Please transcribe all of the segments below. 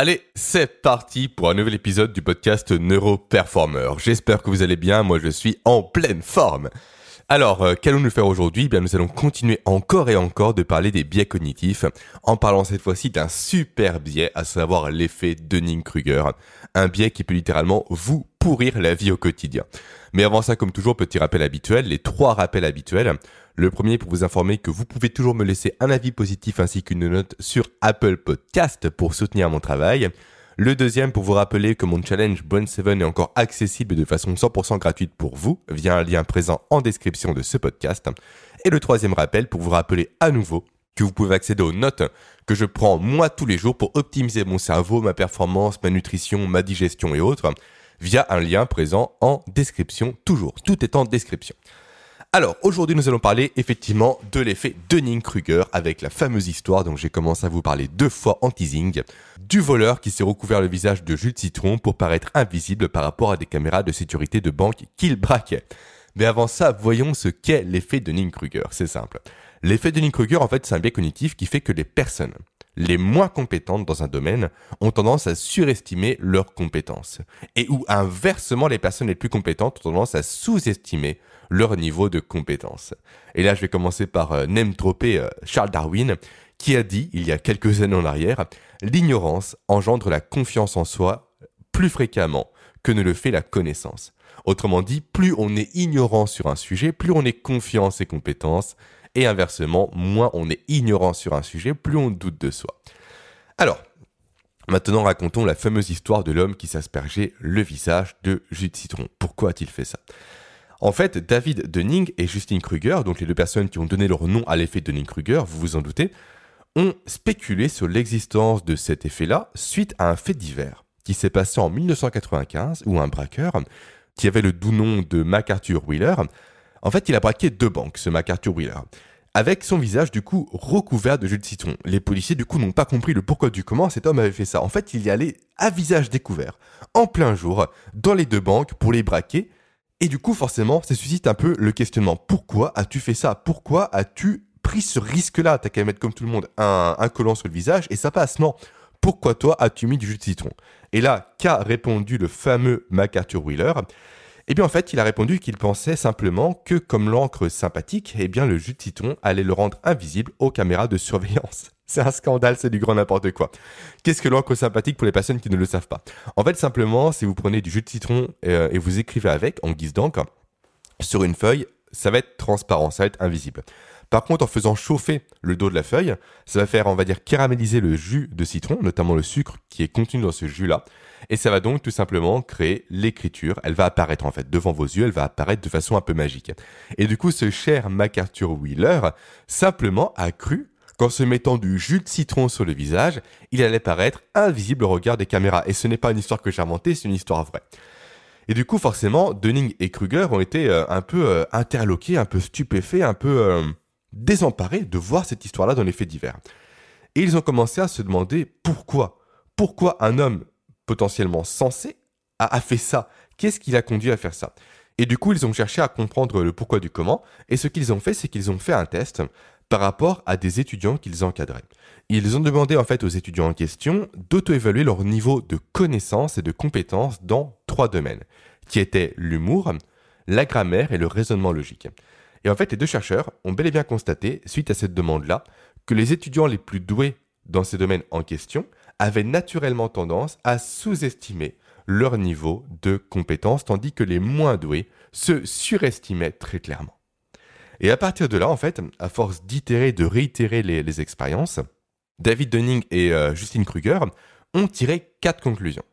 Allez, c'est parti pour un nouvel épisode du podcast Neuroperformer. J'espère que vous allez bien, moi je suis en pleine forme. Alors, euh, qu'allons-nous faire aujourd'hui? Eh Bien, nous allons continuer encore et encore de parler des biais cognitifs, en parlant cette fois-ci d'un super biais, à savoir l'effet Dunning-Kruger, un biais qui peut littéralement vous pourrir la vie au quotidien. Mais avant ça, comme toujours, petit rappel habituel, les trois rappels habituels. Le premier pour vous informer que vous pouvez toujours me laisser un avis positif ainsi qu'une note sur Apple Podcast pour soutenir mon travail. Le deuxième pour vous rappeler que mon challenge Bone 7 est encore accessible de façon 100% gratuite pour vous via un lien présent en description de ce podcast. Et le troisième rappel pour vous rappeler à nouveau que vous pouvez accéder aux notes que je prends moi tous les jours pour optimiser mon cerveau, ma performance, ma nutrition, ma digestion et autres via un lien présent en description toujours. Tout est en description. Alors, aujourd'hui, nous allons parler effectivement de l'effet Dunning-Kruger avec la fameuse histoire dont j'ai commencé à vous parler deux fois en teasing, du voleur qui s'est recouvert le visage de jus de citron pour paraître invisible par rapport à des caméras de sécurité de banque qu'il braquait. Mais avant ça, voyons ce qu'est l'effet Dunning-Kruger. C'est simple. L'effet Dunning-Kruger, en fait, c'est un biais cognitif qui fait que les personnes les moins compétentes dans un domaine ont tendance à surestimer leurs compétences. Et où inversement, les personnes les plus compétentes ont tendance à sous-estimer leur niveau de compétence. Et là, je vais commencer par euh, euh, Charles Darwin, qui a dit, il y a quelques années en arrière, l'ignorance engendre la confiance en soi plus fréquemment que ne le fait la connaissance. Autrement dit, plus on est ignorant sur un sujet, plus on est confiant en ses compétences, et inversement, moins on est ignorant sur un sujet, plus on doute de soi. Alors, maintenant racontons la fameuse histoire de l'homme qui s'aspergeait le visage de jus de citron. Pourquoi a-t-il fait ça? En fait, David Dunning et Justine Kruger, donc les deux personnes qui ont donné leur nom à l'effet Dunning-Kruger, vous vous en doutez, ont spéculé sur l'existence de cet effet-là suite à un fait divers qui s'est passé en 1995 où un braqueur, qui avait le doux nom de MacArthur Wheeler, en fait, il a braqué deux banques, ce MacArthur Wheeler, avec son visage du coup recouvert de jus de citron. Les policiers du coup n'ont pas compris le pourquoi du comment cet homme avait fait ça. En fait, il y allait à visage découvert, en plein jour, dans les deux banques pour les braquer et du coup, forcément, ça suscite un peu le questionnement. Pourquoi as-tu fait ça? Pourquoi as-tu pris ce risque-là? T'as qu'à mettre comme tout le monde un, collant sur le visage et ça passe. Non. Pourquoi toi as-tu mis du jus de citron? Et là, qu'a répondu le fameux MacArthur Wheeler? Eh bien, en fait, il a répondu qu'il pensait simplement que, comme l'encre sympathique, eh bien, le jus de citron allait le rendre invisible aux caméras de surveillance. C'est un scandale, c'est du grand n'importe quoi. Qu'est-ce que l'encre sympathique pour les personnes qui ne le savent pas? En fait, simplement, si vous prenez du jus de citron euh, et vous écrivez avec, en guise d'encre, sur une feuille, ça va être transparent, ça va être invisible. Par contre, en faisant chauffer le dos de la feuille, ça va faire, on va dire, caraméliser le jus de citron, notamment le sucre qui est contenu dans ce jus-là. Et ça va donc tout simplement créer l'écriture. Elle va apparaître en fait devant vos yeux, elle va apparaître de façon un peu magique. Et du coup, ce cher MacArthur Wheeler simplement a cru qu'en se mettant du jus de citron sur le visage, il allait paraître invisible au regard des caméras. Et ce n'est pas une histoire que j'ai inventée, c'est une histoire vraie. Et du coup, forcément, Dunning et Kruger ont été euh, un peu euh, interloqués, un peu stupéfaits, un peu euh, désemparés de voir cette histoire-là dans les faits divers. Et ils ont commencé à se demander pourquoi. Pourquoi un homme potentiellement sensé a fait ça? Qu'est-ce qui l'a conduit à faire ça? Et du coup, ils ont cherché à comprendre le pourquoi du comment. Et ce qu'ils ont fait, c'est qu'ils ont fait un test par rapport à des étudiants qu'ils encadraient. Ils ont demandé en fait aux étudiants en question d'auto-évaluer leur niveau de connaissance et de compétence dans trois domaines, qui étaient l'humour, la grammaire et le raisonnement logique. Et en fait, les deux chercheurs ont bel et bien constaté, suite à cette demande-là, que les étudiants les plus doués dans ces domaines en question avaient naturellement tendance à sous-estimer leur niveau de compétence, tandis que les moins doués se surestimaient très clairement. Et à partir de là, en fait, à force d'itérer, de réitérer les, expériences, David Dunning et euh, Justine Kruger ont tiré quatre conclusions.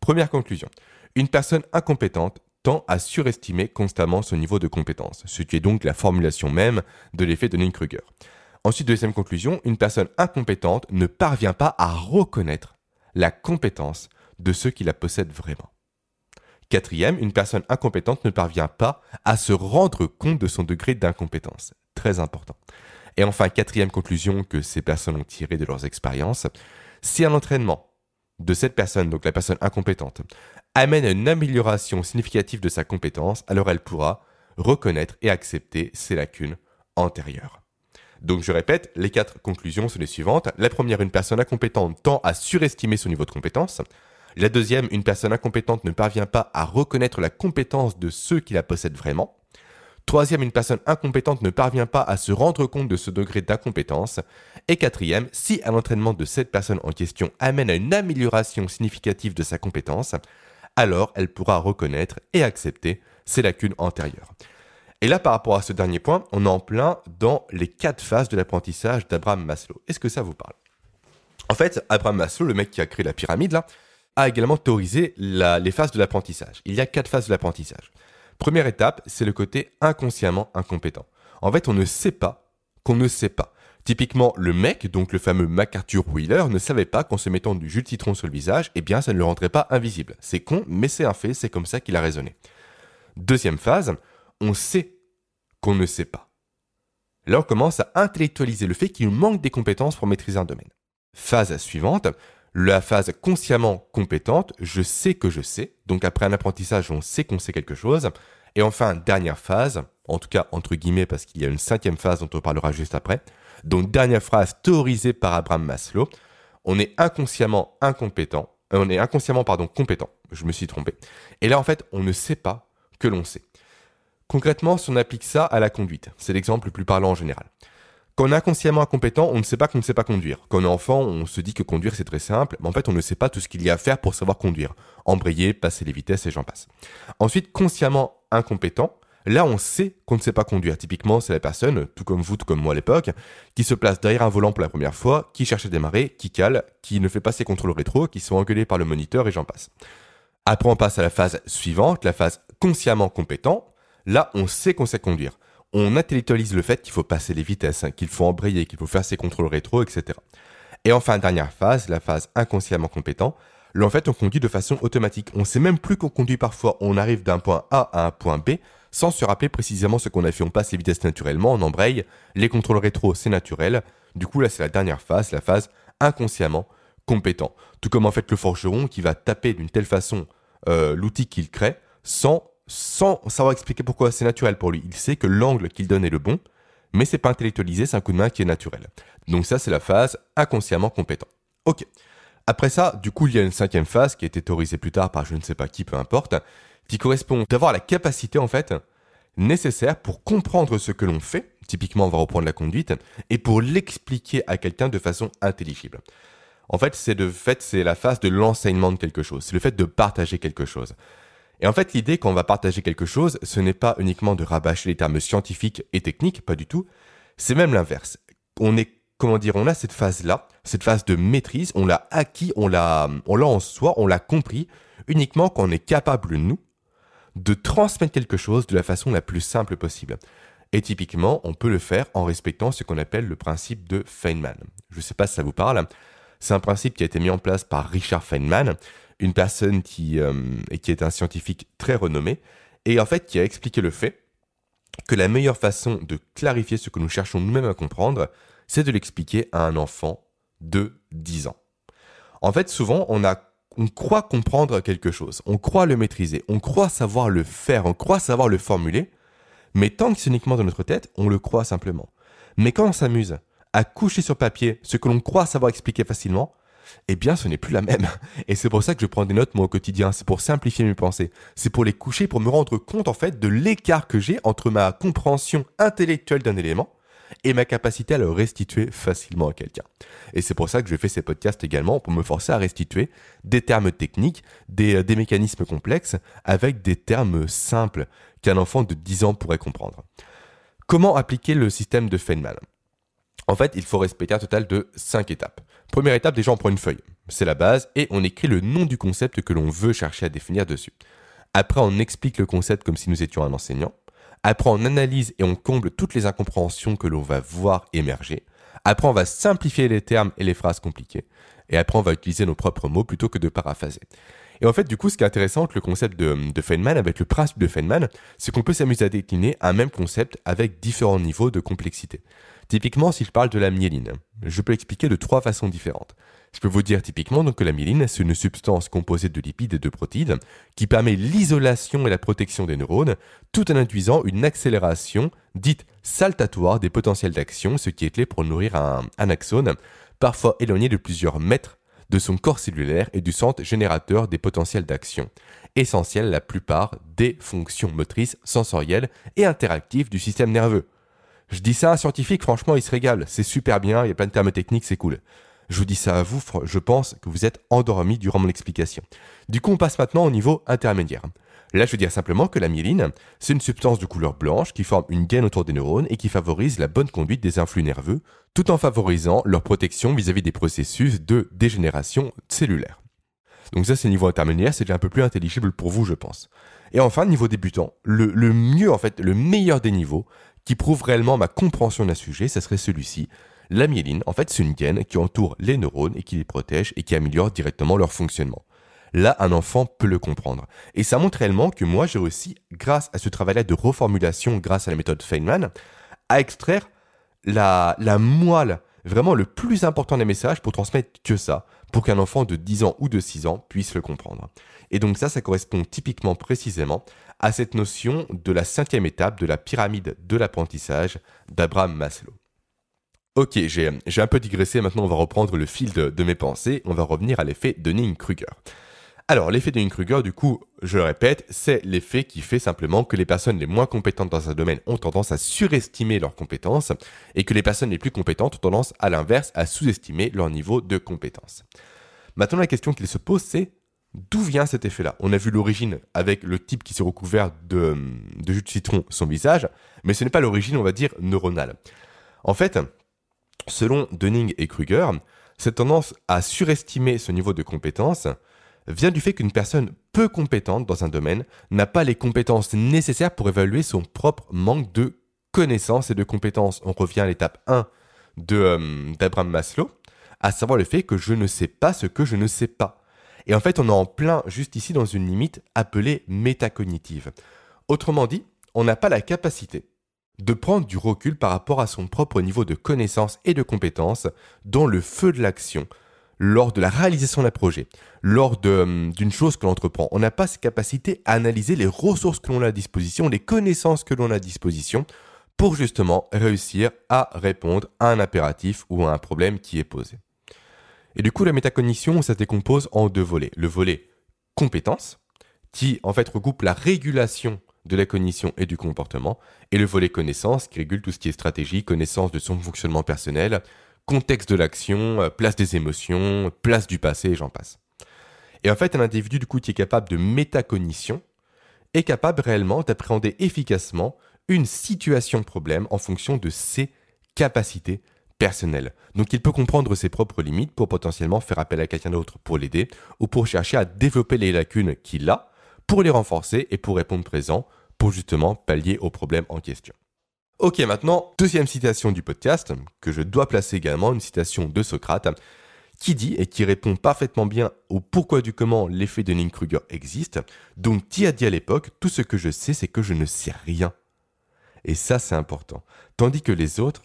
Première conclusion, une personne incompétente tend à surestimer constamment son niveau de compétence, ce qui est donc la formulation même de l'effet Dunning-Kruger. Ensuite, deuxième conclusion, une personne incompétente ne parvient pas à reconnaître la compétence de ceux qui la possèdent vraiment. Quatrième, une personne incompétente ne parvient pas à se rendre compte de son degré d'incompétence. Très important. Et enfin, quatrième conclusion que ces personnes ont tirée de leurs expériences, si un entraînement de cette personne, donc la personne incompétente, amène une amélioration significative de sa compétence, alors elle pourra reconnaître et accepter ses lacunes antérieures. Donc je répète, les quatre conclusions sont les suivantes. La première, une personne incompétente tend à surestimer son niveau de compétence. La deuxième, une personne incompétente ne parvient pas à reconnaître la compétence de ceux qui la possèdent vraiment. Troisième, une personne incompétente ne parvient pas à se rendre compte de ce degré d'incompétence. Et quatrième, si un entraînement de cette personne en question amène à une amélioration significative de sa compétence, alors elle pourra reconnaître et accepter ses lacunes antérieures. Et là, par rapport à ce dernier point, on est en plein dans les quatre phases de l'apprentissage d'Abraham Maslow. Est-ce que ça vous parle? En fait, Abraham Maslow, le mec qui a créé la pyramide, là, a également théorisé les phases de l'apprentissage. Il y a quatre phases de l'apprentissage. Première étape, c'est le côté inconsciemment incompétent. En fait, on ne sait pas qu'on ne sait pas. Typiquement, le mec, donc le fameux MacArthur Wheeler, ne savait pas qu'en se mettant du jus de citron sur le visage, eh bien, ça ne le rendrait pas invisible. C'est con, mais c'est un fait, c'est comme ça qu'il a raisonné. Deuxième phase, on sait qu'on ne sait pas. Là, on commence à intellectualiser le fait qu'il manque des compétences pour maîtriser un domaine. Phase suivante, la phase consciemment compétente, je sais que je sais. Donc après un apprentissage, on sait qu'on sait quelque chose. Et enfin, dernière phase, en tout cas entre guillemets parce qu'il y a une cinquième phase dont on parlera juste après. Donc dernière phrase théorisée par Abraham Maslow, on est inconsciemment incompétent, euh, on est inconsciemment pardon compétent. Je me suis trompé. Et là en fait, on ne sait pas que l'on sait. Concrètement, si on applique ça à la conduite, c'est l'exemple le plus parlant en général. Quand on est inconsciemment incompétent, on ne sait pas qu'on ne sait pas conduire. Quand on est enfant, on se dit que conduire c'est très simple, mais en fait on ne sait pas tout ce qu'il y a à faire pour savoir conduire. Embrayer, passer les vitesses et j'en passe. Ensuite, consciemment incompétent, là on sait qu'on ne sait pas conduire. Typiquement, c'est la personne, tout comme vous, tout comme moi à l'époque, qui se place derrière un volant pour la première fois, qui cherche à démarrer, qui cale, qui ne fait pas ses contrôles rétro, qui sont engueulés par le moniteur et j'en passe. Après on passe à la phase suivante, la phase consciemment compétent. Là on sait qu'on sait conduire on intellectualise le fait qu'il faut passer les vitesses, hein, qu'il faut embrayer, qu'il faut faire ses contrôles rétro, etc. Et enfin, dernière phase, la phase inconsciemment compétent. Là, en fait, on conduit de façon automatique. On sait même plus qu'on conduit parfois. On arrive d'un point A à un point B sans se rappeler précisément ce qu'on a fait. On passe les vitesses naturellement, on embraye. Les contrôles rétro, c'est naturel. Du coup, là, c'est la dernière phase, la phase inconsciemment compétent. Tout comme en fait le forgeron qui va taper d'une telle façon euh, l'outil qu'il crée sans sans savoir expliquer pourquoi c'est naturel pour lui. Il sait que l'angle qu'il donne est le bon, mais c'est pas intellectualisé, c'est un coup de main qui est naturel. Donc ça, c'est la phase inconsciemment compétent. Ok. Après ça, du coup, il y a une cinquième phase qui a été théorisée plus tard par je ne sais pas qui, peu importe, qui correspond d'avoir la capacité, en fait, nécessaire pour comprendre ce que l'on fait, typiquement on va reprendre la conduite, et pour l'expliquer à quelqu'un de façon intelligible. En fait, c'est de fait, c'est la phase de l'enseignement de quelque chose, c'est le fait de partager quelque chose. Et en fait, l'idée quand on va partager quelque chose, ce n'est pas uniquement de rabâcher les termes scientifiques et techniques, pas du tout. C'est même l'inverse. On est, comment dire, on a cette phase-là, cette phase de maîtrise, on l'a acquis, on l'a, on l'a en soi, on l'a compris, uniquement quand on est capable, nous, de transmettre quelque chose de la façon la plus simple possible. Et typiquement, on peut le faire en respectant ce qu'on appelle le principe de Feynman. Je ne sais pas si ça vous parle. C'est un principe qui a été mis en place par Richard Feynman une personne qui, euh, qui est un scientifique très renommé, et en fait qui a expliqué le fait que la meilleure façon de clarifier ce que nous cherchons nous-mêmes à comprendre, c'est de l'expliquer à un enfant de 10 ans. En fait, souvent, on, on croit comprendre quelque chose, on croit le maîtriser, on croit savoir le faire, on croit savoir le formuler, mais tant que c'est uniquement dans notre tête, on le croit simplement. Mais quand on s'amuse à coucher sur papier ce que l'on croit savoir expliquer facilement, eh bien ce n'est plus la même. Et c'est pour ça que je prends des notes moi au quotidien, c'est pour simplifier mes pensées, c'est pour les coucher, pour me rendre compte en fait de l'écart que j'ai entre ma compréhension intellectuelle d'un élément et ma capacité à le restituer facilement à quelqu'un. Et c'est pour ça que je fais ces podcasts également, pour me forcer à restituer des termes techniques, des, euh, des mécanismes complexes, avec des termes simples qu'un enfant de 10 ans pourrait comprendre. Comment appliquer le système de Feynman? En fait, il faut respecter un total de 5 étapes. Première étape, déjà on prend une feuille, c'est la base, et on écrit le nom du concept que l'on veut chercher à définir dessus. Après, on explique le concept comme si nous étions un enseignant. Après, on analyse et on comble toutes les incompréhensions que l'on va voir émerger. Après, on va simplifier les termes et les phrases compliquées. Et après, on va utiliser nos propres mots plutôt que de paraphraser. Et en fait, du coup, ce qui est intéressant avec le concept de, Feynman, avec le principe de Feynman, c'est qu'on peut s'amuser à décliner un même concept avec différents niveaux de complexité. Typiquement, si je parle de la myéline, je peux l'expliquer de trois façons différentes. Je peux vous dire typiquement que la myéline, c'est une substance composée de lipides et de protides qui permet l'isolation et la protection des neurones tout en induisant une accélération dite saltatoire des potentiels d'action, ce qui est clé pour nourrir un axone, parfois éloigné de plusieurs mètres de son corps cellulaire et du centre générateur des potentiels d'action, essentiel à la plupart des fonctions motrices, sensorielles et interactives du système nerveux. Je dis ça à un scientifique, franchement, il se régale, c'est super bien, il y a plein de termes techniques, c'est cool. Je vous dis ça à vous, je pense que vous êtes endormi durant mon explication. Du coup, on passe maintenant au niveau intermédiaire. Là, je veux dire simplement que la myéline, c'est une substance de couleur blanche qui forme une gaine autour des neurones et qui favorise la bonne conduite des influx nerveux, tout en favorisant leur protection vis-à-vis des processus de dégénération cellulaire. Donc ça, c'est niveau intermédiaire, c'est déjà un peu plus intelligible pour vous, je pense. Et enfin, niveau débutant, le, le mieux, en fait, le meilleur des niveaux, qui prouve réellement ma compréhension d'un sujet, ça serait celui-ci. La myéline, en fait, c'est une gaine qui entoure les neurones et qui les protège et qui améliore directement leur fonctionnement. Là, un enfant peut le comprendre. Et ça montre réellement que moi, j'ai réussi, grâce à ce travail-là de reformulation, grâce à la méthode Feynman, à extraire la, la moelle, vraiment le plus important des messages pour transmettre que ça, pour qu'un enfant de 10 ans ou de 6 ans puisse le comprendre. Et donc ça, ça correspond typiquement précisément à cette notion de la cinquième étape de la pyramide de l'apprentissage d'Abraham Maslow. Ok, j'ai un peu digressé, maintenant on va reprendre le fil de, mes pensées, on va revenir à l'effet Dunning-Kruger. Alors, l'effet Dunning-Kruger, du coup, je le répète, c'est l'effet qui fait simplement que les personnes les moins compétentes dans un domaine ont tendance à surestimer leurs compétences et que les personnes les plus compétentes ont tendance, à l'inverse, à sous-estimer leur niveau de compétence. Maintenant, la question qu'il se pose, c'est D'où vient cet effet-là? On a vu l'origine avec le type qui s'est recouvert de, jus de citron son visage, mais ce n'est pas l'origine, on va dire, neuronale. En fait, selon Dunning et Kruger, cette tendance à surestimer ce niveau de compétence vient du fait qu'une personne peu compétente dans un domaine n'a pas les compétences nécessaires pour évaluer son propre manque de connaissances et de compétences. On revient à l'étape 1 euh, d'Abraham Maslow, à savoir le fait que je ne sais pas ce que je ne sais pas. Et en fait, on est en plein juste ici dans une limite appelée métacognitive. Autrement dit, on n'a pas la capacité de prendre du recul par rapport à son propre niveau de connaissance et de compétence dans le feu de l'action, lors de la réalisation d'un projet, lors hum, d'une chose que l'on entreprend. On n'a pas cette capacité à analyser les ressources que l'on a à disposition, les connaissances que l'on a à disposition, pour justement réussir à répondre à un impératif ou à un problème qui est posé. Et du coup, la métacognition, ça se décompose en deux volets. Le volet compétence, qui en fait regroupe la régulation de la cognition et du comportement, et le volet connaissance, qui régule tout ce qui est stratégie, connaissance de son fonctionnement personnel, contexte de l'action, euh, place des émotions, place du passé, et j'en passe. Et en fait, un individu du coup qui est capable de métacognition est capable réellement d'appréhender efficacement une situation problème en fonction de ses capacités personnel. Donc il peut comprendre ses propres limites pour potentiellement faire appel à quelqu'un d'autre pour l'aider ou pour chercher à développer les lacunes qu'il a pour les renforcer et pour répondre présent pour justement pallier au problème en question. Ok, maintenant, deuxième citation du podcast, que je dois placer également, une citation de Socrate, qui dit et qui répond parfaitement bien au pourquoi du comment l'effet de Kruger existe. Donc, qui a dit à l'époque, tout ce que je sais, c'est que je ne sais rien. Et ça, c'est important. Tandis que les autres,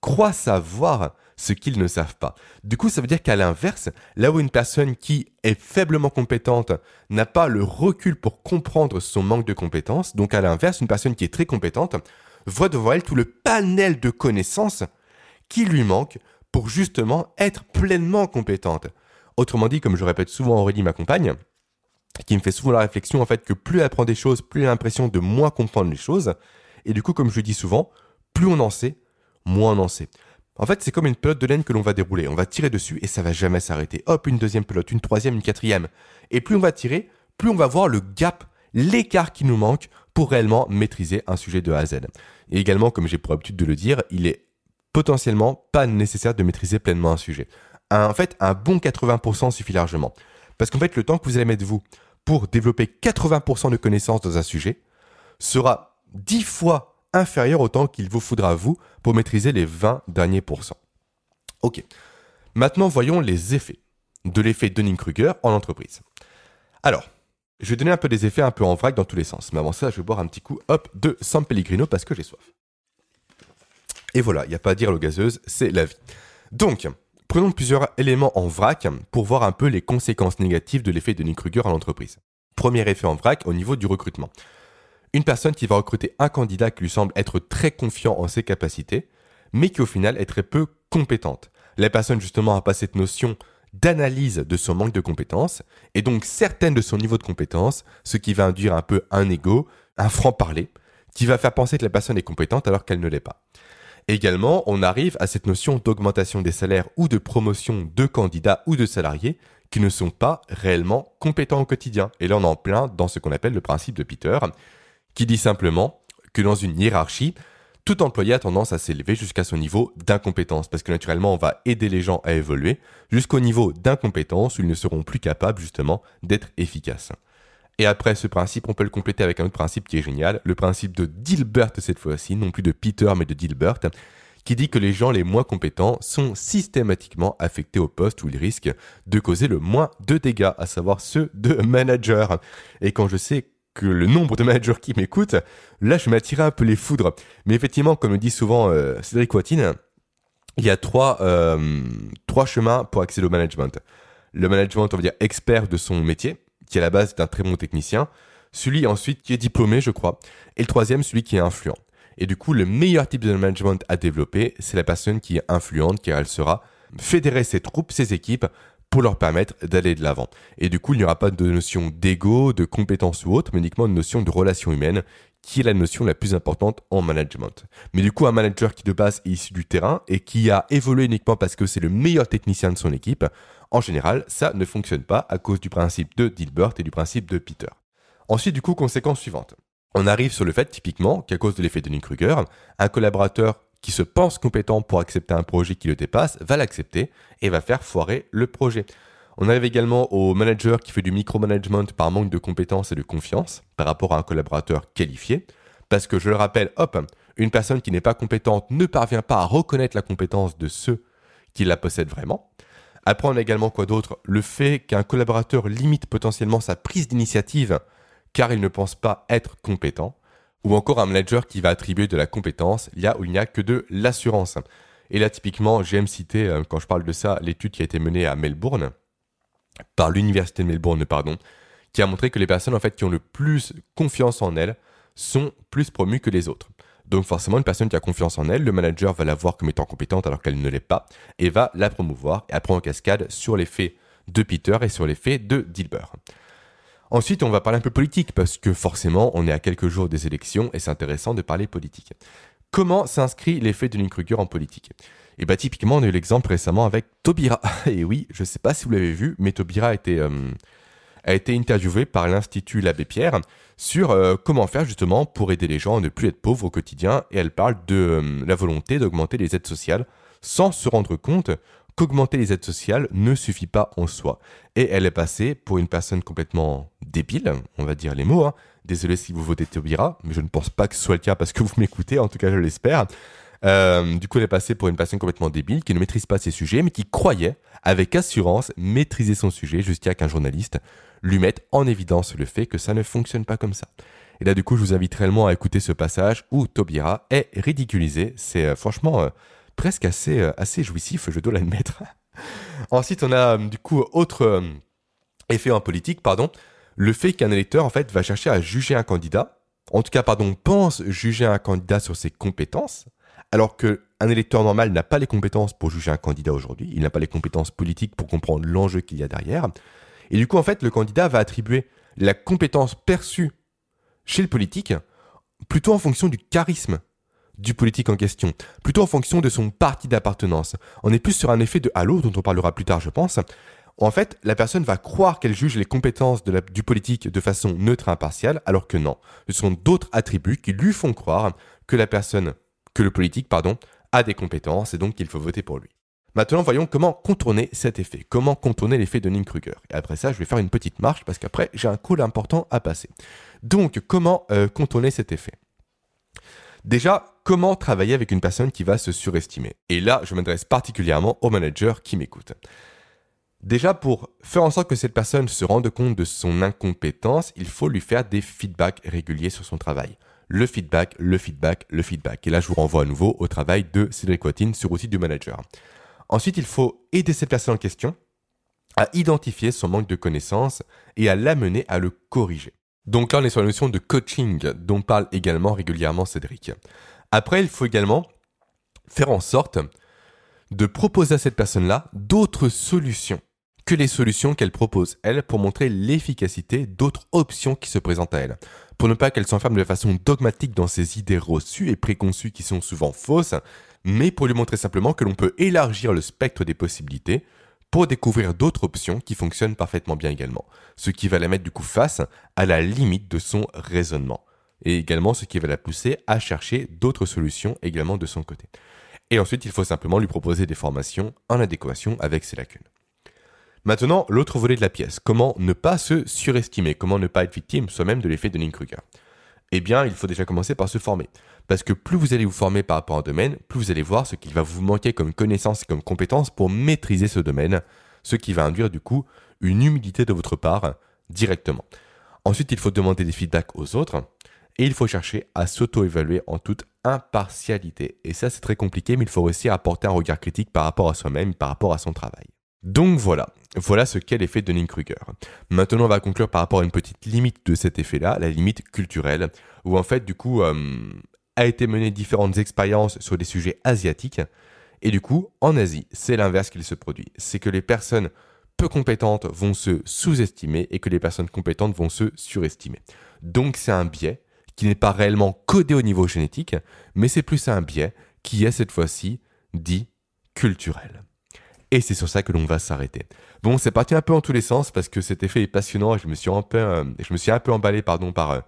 croient savoir ce qu'ils ne savent pas. Du coup, ça veut dire qu'à l'inverse, là où une personne qui est faiblement compétente n'a pas le recul pour comprendre son manque de compétences, donc à l'inverse, une personne qui est très compétente voit devant elle tout le panel de connaissances qui lui manque pour justement être pleinement compétente. Autrement dit, comme je répète souvent Aurélie, ma compagne, qui me fait souvent la réflexion en fait que plus elle apprend des choses, plus elle a l'impression de moins comprendre les choses. Et du coup, comme je dis souvent, plus on en sait, moins on en sait. En fait, c'est comme une pelote de laine que l'on va dérouler. On va tirer dessus et ça va jamais s'arrêter. Hop, une deuxième pelote, une troisième, une quatrième. Et plus on va tirer, plus on va voir le gap, l'écart qui nous manque pour réellement maîtriser un sujet de A à Z. Et également, comme j'ai pour habitude de le dire, il est potentiellement pas nécessaire de maîtriser pleinement un sujet. en fait, un bon 80% suffit largement. Parce qu'en fait, le temps que vous allez mettre vous pour développer 80% de connaissances dans un sujet sera 10 fois inférieur au temps qu'il vous faudra vous pour maîtriser les 20 derniers pourcents. Ok. Maintenant, voyons les effets de l'effet Dunning-Kruger en entreprise. Alors, je vais donner un peu des effets un peu en vrac dans tous les sens. Mais avant ça, je vais boire un petit coup, hop, de San Pellegrino parce que j'ai soif. Et voilà, il n'y a pas à dire l'eau gazeuse, c'est la vie. Donc, prenons plusieurs éléments en vrac pour voir un peu les conséquences négatives de l'effet de Nick Kruger à l'entreprise. Premier effet en vrac au niveau du recrutement. Une personne qui va recruter un candidat qui lui semble être très confiant en ses capacités, mais qui au final est très peu compétente. La personne justement n'a pas cette notion d'analyse de son manque de compétences, et donc certaines de son niveau de compétence, ce qui va induire un peu un ego, un franc-parler, qui va faire penser que la personne est compétente alors qu'elle ne l'est pas. Également, on arrive à cette notion d'augmentation des salaires ou de promotion de candidats ou de salariés qui ne sont pas réellement compétents au quotidien. Et là, on est en plein dans ce qu'on appelle le principe de Peter, qui dit simplement que dans une hiérarchie, tout employé a tendance à s'élever jusqu'à son niveau d'incompétence, parce que naturellement, on va aider les gens à évoluer jusqu'au niveau d'incompétence où ils ne seront plus capables justement d'être efficaces. Et après ce principe, on peut le compléter avec un autre principe qui est génial, le principe de Dilbert cette fois-ci, non plus de Peter mais de Dilbert, qui dit que les gens les moins compétents sont systématiquement affectés au poste où ils risquent de causer le moins de dégâts, à savoir ceux de manager. Et quand je sais le nombre de managers qui m'écoutent, là je m'attire un peu les foudres. Mais effectivement, comme le dit souvent euh, Cédric Watine, il y a trois, euh, trois chemins pour accéder au management. Le management, on va dire, expert de son métier, qui à la base est un très bon technicien. Celui ensuite qui est diplômé, je crois. Et le troisième, celui qui est influent. Et du coup, le meilleur type de management à développer, c'est la personne qui est influente, car elle sera fédérer ses troupes, ses équipes, pour leur permettre d'aller de l'avant. Et du coup, il n'y aura pas de notion d'ego, de compétence ou autre, mais uniquement une notion de relation humaine, qui est la notion la plus importante en management. Mais du coup, un manager qui de base est issu du terrain et qui a évolué uniquement parce que c'est le meilleur technicien de son équipe, en général, ça ne fonctionne pas à cause du principe de Dilbert et du principe de Peter. Ensuite, du coup, conséquence suivante. On arrive sur le fait, typiquement, qu'à cause de l'effet de Kruger, un collaborateur qui se pense compétent pour accepter un projet qui le dépasse va l'accepter et va faire foirer le projet. On arrive également au manager qui fait du micromanagement par manque de compétences et de confiance par rapport à un collaborateur qualifié. Parce que je le rappelle, hop, une personne qui n'est pas compétente ne parvient pas à reconnaître la compétence de ceux qui la possèdent vraiment. Après, on a également quoi d'autre? Le fait qu'un collaborateur limite potentiellement sa prise d'initiative car il ne pense pas être compétent ou encore un manager qui va attribuer de la compétence là où il n'y a que de l'assurance. Et là, typiquement, j'aime citer, euh, quand je parle de ça, l'étude qui a été menée à Melbourne, par l'université de Melbourne, pardon, qui a montré que les personnes en fait qui ont le plus confiance en elles sont plus promues que les autres. Donc forcément, une personne qui a confiance en elle, le manager va la voir comme étant compétente alors qu'elle ne l'est pas, et va la promouvoir et apprendre en cascade sur l'effet de Peter et sur l'effet de Dilbert. Ensuite, on va parler un peu politique, parce que forcément, on est à quelques jours des élections et c'est intéressant de parler politique. Comment s'inscrit l'effet de Kruger en politique? Et eh bien, typiquement, on a eu l'exemple récemment avec Tobira. Et oui, je ne sais pas si vous l'avez vu, mais Tobira a été, euh, par l'Institut L'Abbé Pierre sur euh, comment faire justement pour aider les gens à ne plus être pauvres au quotidien. Et elle parle de euh, la volonté d'augmenter les aides sociales sans se rendre compte qu'augmenter les aides sociales ne suffit pas en soi. Et elle est passée pour une personne complètement débile, on va dire les mots. Hein. Désolé si vous votez Taubira, mais je ne pense pas que ce soit le cas parce que vous m'écoutez, en tout cas je l'espère. Euh, du coup, elle est passée pour une personne complètement débile qui ne maîtrise pas ses sujets, mais qui croyait, avec assurance, maîtriser son sujet jusqu'à qu'un journaliste lui mette en évidence le fait que ça ne fonctionne pas comme ça. Et là, du coup, je vous invite réellement à écouter ce passage où Taubira est ridiculisé. C'est euh, franchement... Euh, presque assez, euh, assez jouissif, je dois l'admettre. Ensuite, on a euh, du coup autre euh, effet en politique, pardon, le fait qu'un électeur en fait va chercher à juger un candidat, en tout cas pardon, pense juger un candidat sur ses compétences, alors que un électeur normal n'a pas les compétences pour juger un candidat aujourd'hui, il n'a pas les compétences politiques pour comprendre l'enjeu qu'il y a derrière. Et du coup, en fait, le candidat va attribuer la compétence perçue chez le politique plutôt en fonction du charisme du politique en question, plutôt en fonction de son parti d'appartenance. On est plus sur un effet de halo dont on parlera plus tard, je pense. En fait, la personne va croire qu'elle juge les compétences du politique de façon neutre et impartiale, alors que non. Ce sont d'autres attributs qui lui font croire que la personne, que le politique, pardon, a des compétences et donc qu'il faut voter pour lui. Maintenant, voyons comment contourner cet effet, comment contourner l'effet de Ning-Kruger. Et après ça, je vais faire une petite marche parce qu'après, j'ai un call important à passer. Donc, comment euh, contourner cet effet? Déjà, comment travailler avec une personne qui va se surestimer Et là, je m'adresse particulièrement aux managers qui m'écoutent. Déjà, pour faire en sorte que cette personne se rende compte de son incompétence, il faut lui faire des feedbacks réguliers sur son travail. Le feedback, le feedback, le feedback. Et là, je vous renvoie à nouveau au travail de Cédric Watine sur outil du manager. Ensuite, il faut aider cette personne en question à identifier son manque de connaissances et à l'amener à le corriger. Donc là, on est sur la notion de coaching dont parle également régulièrement Cédric. Après, il faut également faire en sorte de proposer à cette personne-là d'autres solutions que les solutions qu'elle propose, elle, pour montrer l'efficacité d'autres options qui se présentent à elle. Pour ne pas qu'elle s'enferme de façon dogmatique dans ses idées reçues et préconçues qui sont souvent fausses, mais pour lui montrer simplement que l'on peut élargir le spectre des possibilités pour découvrir d'autres options qui fonctionnent parfaitement bien également, ce qui va la mettre du coup face à la limite de son raisonnement, et également ce qui va la pousser à chercher d'autres solutions également de son côté. Et ensuite, il faut simplement lui proposer des formations en adéquation avec ses lacunes. Maintenant, l'autre volet de la pièce, comment ne pas se surestimer, comment ne pas être victime soi-même de l'effet de Dunning-Kruger Eh bien, il faut déjà commencer par se former. Parce que plus vous allez vous former par rapport à un domaine, plus vous allez voir ce qu'il va vous manquer comme connaissance et comme compétence pour maîtriser ce domaine, ce qui va induire du coup une humilité de votre part directement. Ensuite, il faut demander des feedbacks aux autres et il faut chercher à s'auto-évaluer en toute impartialité. Et ça, c'est très compliqué, mais il faut aussi apporter un regard critique par rapport à soi-même, par rapport à son travail. Donc voilà, voilà ce qu'est l'effet Dunning-Kruger. Maintenant, on va conclure par rapport à une petite limite de cet effet-là, la limite culturelle, où en fait, du coup, euh, a été mené différentes expériences sur des sujets asiatiques. Et du coup, en Asie, c'est l'inverse qui se produit. C'est que les personnes peu compétentes vont se sous-estimer et que les personnes compétentes vont se surestimer. Donc c'est un biais qui n'est pas réellement codé au niveau génétique, mais c'est plus un biais qui est cette fois-ci dit culturel. Et c'est sur ça que l'on va s'arrêter. Bon, c'est parti un peu en tous les sens parce que cet effet est passionnant et je me suis un peu, euh, je me suis un peu emballé pardon, par, euh,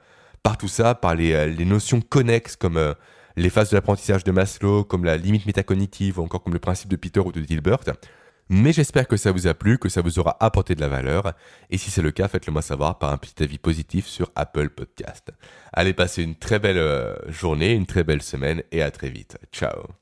par tout ça, par les, euh, les notions connexes comme les phases de l'apprentissage de Maslow, comme la limite métacognitive ou encore comme le principe de Peter ou de Dilbert. Mais j'espère que ça vous a plu, que ça vous aura apporté de la valeur. Et si c'est le cas, faites-le moi savoir par un petit avis positif sur Apple Podcast. Allez, passez une très belle euh, journée, une très belle semaine et à très vite. Ciao